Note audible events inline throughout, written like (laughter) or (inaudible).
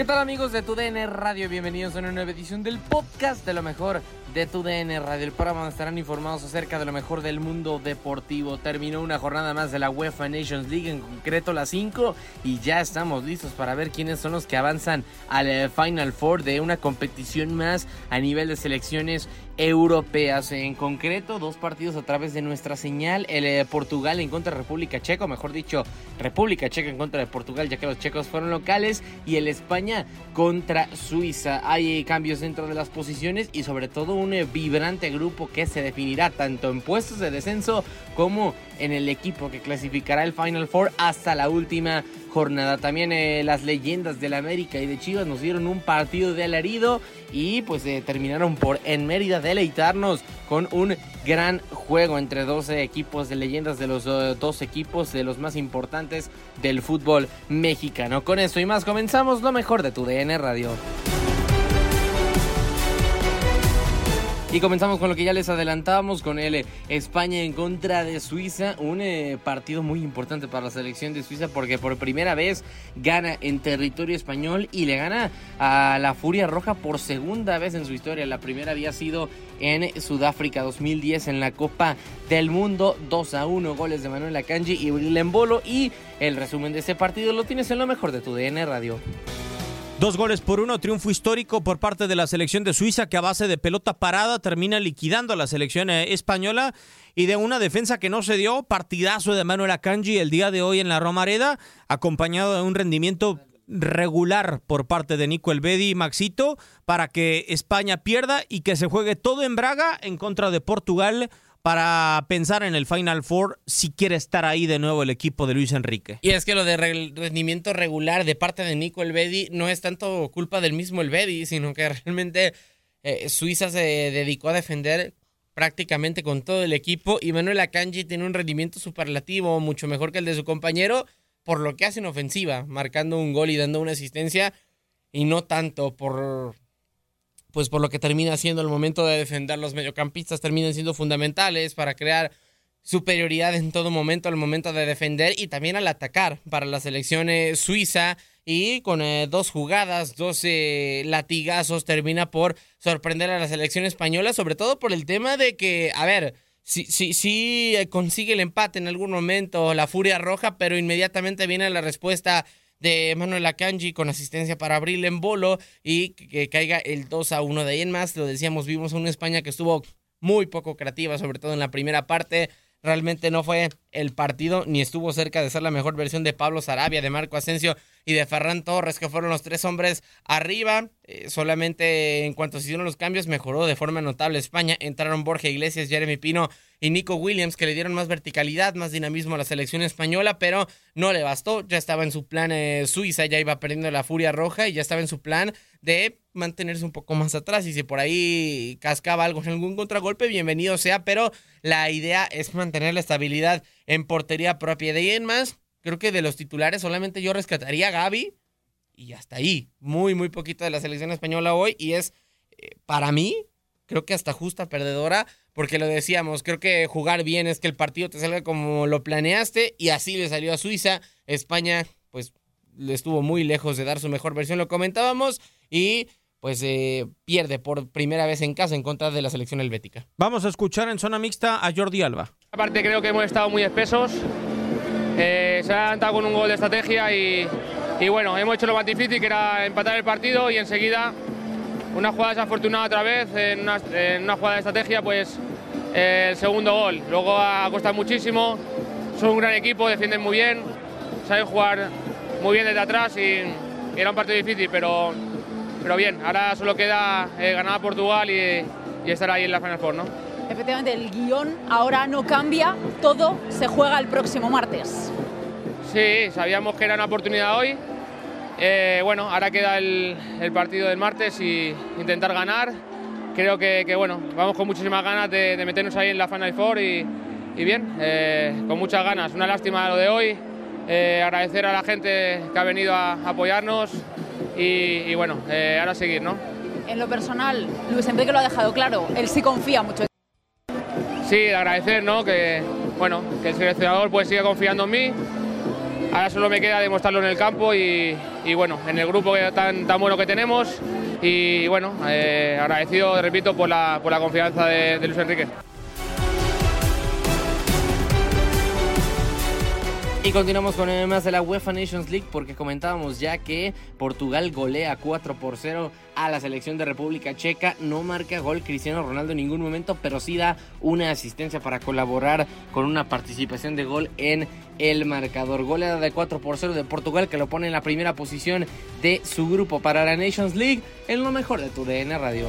¿Qué tal amigos de TUDN Radio? Bienvenidos a una nueva edición del podcast de lo mejor de TUDN Radio. El programa donde estarán informados acerca de lo mejor del mundo deportivo. Terminó una jornada más de la UEFA Nations League, en concreto la 5, y ya estamos listos para ver quiénes son los que avanzan al eh, Final Four de una competición más a nivel de selecciones europeas. En concreto, dos partidos a través de nuestra señal. El eh, Portugal en contra de República Checa, o mejor dicho, República Checa en contra de Portugal, ya que los checos fueron locales. Y el España contra Suiza. Hay eh, cambios dentro de las posiciones y sobre todo un eh, vibrante grupo que se definirá tanto en puestos de descenso como en el equipo que clasificará el Final Four hasta la última jornada. También eh, las leyendas del América y de Chivas nos dieron un partido de alarido y pues eh, terminaron por en Mérida deleitarnos con un gran juego entre 12 equipos de leyendas de los eh, dos equipos de los más importantes del fútbol mexicano. Con eso y más comenzamos lo mejor de tu DN Radio. Y comenzamos con lo que ya les adelantábamos, con el eh, España en contra de Suiza, un eh, partido muy importante para la selección de Suiza porque por primera vez gana en territorio español y le gana a la Furia Roja por segunda vez en su historia. La primera había sido en Sudáfrica 2010 en la Copa del Mundo, 2 a 1 goles de Manuel Akanji y Lembolo y el resumen de ese partido lo tienes en lo mejor de tu DN Radio. Dos goles por uno, triunfo histórico por parte de la selección de Suiza que a base de pelota parada termina liquidando a la selección eh, española. Y de una defensa que no se dio, partidazo de Manuel Akanji el día de hoy en la Romareda, acompañado de un rendimiento regular por parte de Nico Elvedi y Maxito para que España pierda y que se juegue todo en Braga en contra de Portugal para pensar en el Final Four si quiere estar ahí de nuevo el equipo de Luis Enrique. Y es que lo de re rendimiento regular de parte de Nico Elvedi no es tanto culpa del mismo Elvedi, sino que realmente eh, Suiza se dedicó a defender prácticamente con todo el equipo y Manuel Akanji tiene un rendimiento superlativo, mucho mejor que el de su compañero, por lo que hace en ofensiva, marcando un gol y dando una asistencia y no tanto por pues por lo que termina siendo el momento de defender los mediocampistas terminan siendo fundamentales para crear superioridad en todo momento al momento de defender y también al atacar para la selección eh, suiza. Y con eh, dos jugadas, dos eh, latigazos termina por sorprender a la selección española, sobre todo por el tema de que, a ver, sí, sí eh, consigue el empate en algún momento, la Furia Roja, pero inmediatamente viene la respuesta de Manuel Akanji con asistencia para abrirle en bolo y que, caiga el 2 a 1. De ahí en más, lo decíamos, vimos una España que estuvo muy poco creativa, sobre todo en la primera parte. Realmente no fue el partido ni estuvo cerca de ser la mejor versión de Pablo Sarabia, de Marco Asensio y de Ferran Torres, que fueron los tres hombres arriba. Eh, solamente en cuanto se hicieron los cambios, mejoró de forma notable España. Entraron Borja Iglesias, Jeremy Pino y Nico Williams, que le dieron más verticalidad, más dinamismo a la selección española, pero no le bastó. Ya estaba en su plan eh, Suiza, ya iba perdiendo la furia roja y ya estaba en su plan de mantenerse un poco más atrás. Y si por ahí cascaba algo en algún contragolpe, bienvenido sea, pero la idea es mantener la estabilidad en portería propia. De ahí más, creo que de los titulares solamente yo rescataría a Gaby y hasta ahí. Muy, muy poquito de la selección española hoy y es, eh, para mí, creo que hasta justa perdedora, porque lo decíamos, creo que jugar bien es que el partido te salga como lo planeaste y así le salió a Suiza. España, pues, le estuvo muy lejos de dar su mejor versión, lo comentábamos, y pues eh, pierde por primera vez en casa en contra de la selección helvética. Vamos a escuchar en zona mixta a Jordi Alba. Aparte creo que hemos estado muy espesos, eh, se ha adelantado con un gol de estrategia y, bueno, hemos hecho lo más difícil que era empatar el partido y enseguida una jugada desafortunada otra vez, en una, jugada de estrategia, pues eh, el segundo gol. Luego ha costado muchísimo, son un gran equipo, defienden muy bien, saben jugar muy bien desde atrás y, y era un partido difícil, pero pero bien, ahora solo queda eh, ganar a Portugal y, estar ahí en la Final Four, ¿no? Efectivamente, el guion ahora no cambia, todo se juega el próximo martes. Sí, sabíamos que era una oportunidad hoy. Eh, bueno, ahora queda el, partido del martes y intentar ganar. Creo que, bueno, vamos con muchísimas ganas de, meternos ahí en la Final Four y, bien, eh, con muchas ganas. Una lástima lo de hoy. agradecer a la gente que ha venido a apoyarnos, y, bueno, eh, ahora seguir, ¿no? En lo personal, Luis Enrique lo ha dejado claro, él sí confía mucho. Sí, agradecer, ¿no? Que, bueno, que el seleccionador pues sigue confiando en mí. Ahora solo me queda demostrarlo en el campo y, bueno, en el grupo tan, bueno que tenemos. Y bueno, eh, agradecido, repito, por la confianza de Luis Enrique. Y continuamos con más de la UEFA Nations League porque comentábamos ya que Portugal golea 4 por 0 a la selección de República Checa. No marca gol Cristiano Ronaldo en ningún momento, pero sí da una asistencia para colaborar con una participación de gol en el marcador. Goleada de 4 por 0 de Portugal que lo pone en la primera posición de su grupo para la Nations League en lo mejor de tu DN Radio.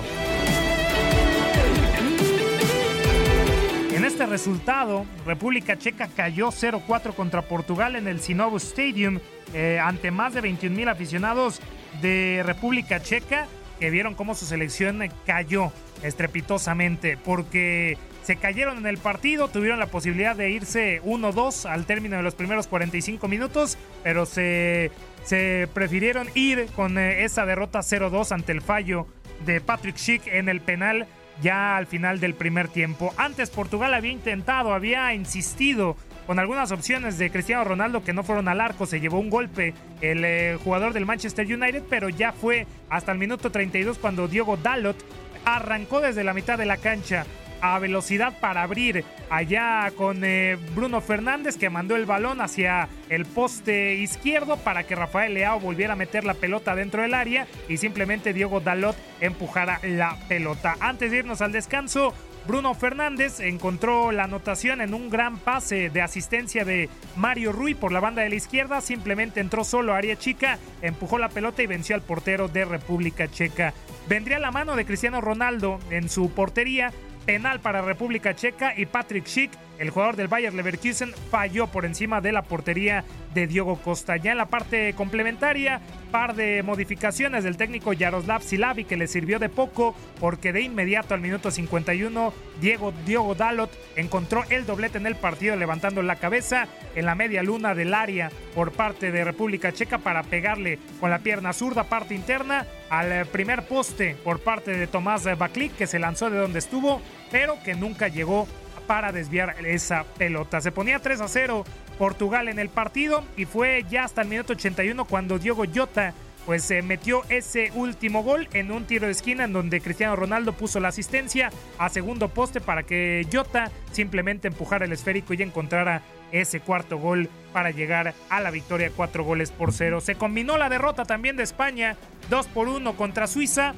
Este resultado, República Checa cayó 0-4 contra Portugal en el Sinovo Stadium eh, ante más de 21 mil aficionados de República Checa que vieron cómo su selección cayó estrepitosamente porque se cayeron en el partido, tuvieron la posibilidad de irse 1-2 al término de los primeros 45 minutos, pero se, se prefirieron ir con eh, esa derrota 0-2 ante el fallo de Patrick Schick en el penal ya al final del primer tiempo. Antes Portugal había intentado, había insistido con algunas opciones de Cristiano Ronaldo que no fueron al arco, se llevó un golpe el eh, jugador del Manchester United, pero ya fue hasta el minuto 32 cuando Diego Dalot arrancó desde la mitad de la cancha a velocidad para abrir allá con eh, Bruno Fernández que mandó el balón hacia el poste izquierdo para que Rafael Leao volviera a meter la pelota dentro del área y simplemente Diego Dalot empujara la pelota. Antes de irnos al descanso, Bruno Fernández encontró la anotación en un gran pase de asistencia de Mario Rui por la banda de la izquierda. Simplemente entró solo a área chica, empujó la pelota y venció al portero de República Checa. Vendría la mano de Cristiano Ronaldo en su portería, penal para República Checa y Patrick Schick, el jugador del Bayer Leverkusen, falló por encima de la portería de Diogo Costa. Ya en la parte complementaria, par de modificaciones del técnico Yaroslav Silavi que le sirvió de poco porque de inmediato al minuto 51 Diego Diogo Dalot encontró el doblete en el partido levantando la cabeza en la media luna del área por parte de República Checa para pegarle con la pierna zurda parte interna al primer poste por parte de Tomás Baklik que se lanzó de donde estuvo pero que nunca llegó para desviar esa pelota. Se ponía 3 a 0 Portugal en el partido y fue ya hasta el minuto 81 cuando Diogo Jota pues se metió ese último gol en un tiro de esquina en donde Cristiano Ronaldo puso la asistencia a segundo poste para que Jota simplemente empujara el esférico y encontrara ese cuarto gol para llegar a la victoria cuatro goles por cero. Se combinó la derrota también de España, 2 por 1 contra Suiza.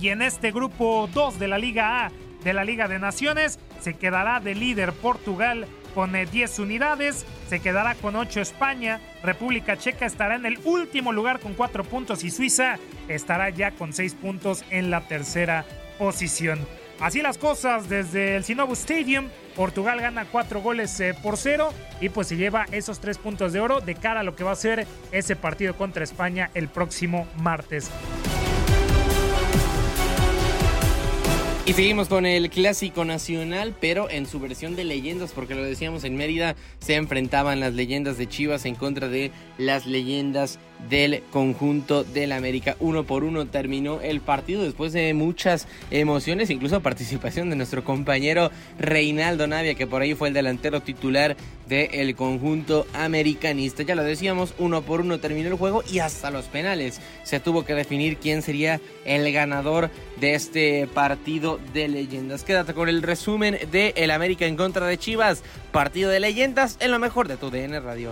Y en este grupo 2 de la Liga A de la Liga de Naciones se quedará de líder Portugal con 10 unidades, se quedará con 8 España, República Checa estará en el último lugar con 4 puntos y Suiza estará ya con 6 puntos en la tercera posición. Así las cosas desde el Sinobu Stadium. Portugal gana 4 goles eh, por 0 y pues se lleva esos 3 puntos de oro de cara a lo que va a ser ese partido contra España el próximo martes. Y seguimos con el clásico nacional, pero en su versión de leyendas, porque lo decíamos en Mérida, se enfrentaban las leyendas de Chivas en contra de las leyendas del conjunto del América. Uno por uno terminó el partido después de muchas emociones, incluso participación de nuestro compañero Reinaldo Navia, que por ahí fue el delantero titular del conjunto americanista. Ya lo decíamos, uno por uno terminó el juego y hasta los penales se tuvo que definir quién sería el ganador de este partido de leyendas. Quédate con el resumen de el América en contra de Chivas, partido de leyendas en lo mejor de tu DN Radio.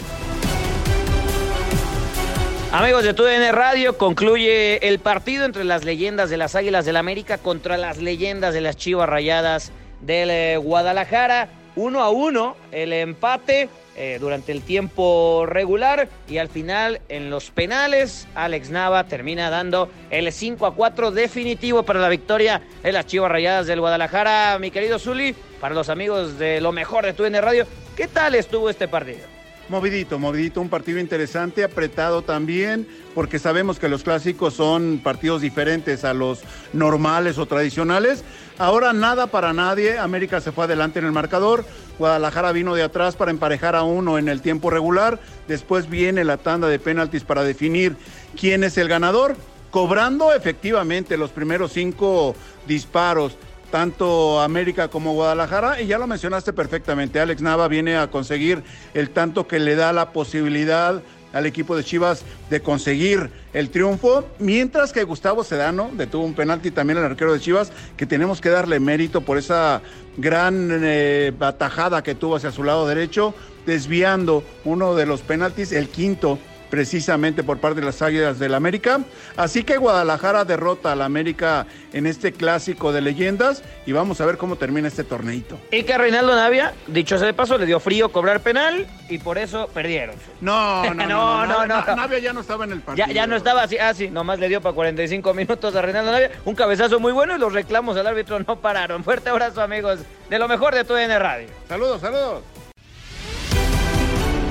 Amigos de TUDN Radio, concluye el partido entre las leyendas de las Águilas del América contra las leyendas de las Chivas Rayadas del eh, Guadalajara. Uno a uno el empate eh, durante el tiempo regular y al final en los penales Alex Nava termina dando el 5 a 4 definitivo para la victoria de las Chivas Rayadas del Guadalajara. Mi querido Zuli, para los amigos de lo mejor de TUDN Radio, ¿qué tal estuvo este partido? Movidito, movidito, un partido interesante, apretado también, porque sabemos que los clásicos son partidos diferentes a los normales o tradicionales. Ahora nada para nadie, América se fue adelante en el marcador, Guadalajara vino de atrás para emparejar a uno en el tiempo regular, después viene la tanda de penaltis para definir quién es el ganador, cobrando efectivamente los primeros cinco disparos tanto América como Guadalajara. Y ya lo mencionaste perfectamente, Alex Nava viene a conseguir el tanto que le da la posibilidad al equipo de Chivas de conseguir el triunfo, mientras que Gustavo Sedano detuvo un penalti también al arquero de Chivas, que tenemos que darle mérito por esa gran eh, batajada que tuvo hacia su lado derecho, desviando uno de los penaltis, el quinto precisamente por parte de las Águilas del América. Así que Guadalajara derrota al América en este clásico de leyendas y vamos a ver cómo termina este torneito. Y que a Reinaldo Navia, dicho sea de paso, le dio frío cobrar penal y por eso perdieron. No, (laughs) no, no, no, no, Navia ya no estaba en el partido. Ya, ya no estaba así, ah, sí, nomás le dio para 45 minutos a Reinaldo Navia. Un cabezazo muy bueno y los reclamos al árbitro no pararon. Fuerte abrazo, amigos, de lo mejor de tu DN Radio. Saludos, saludos.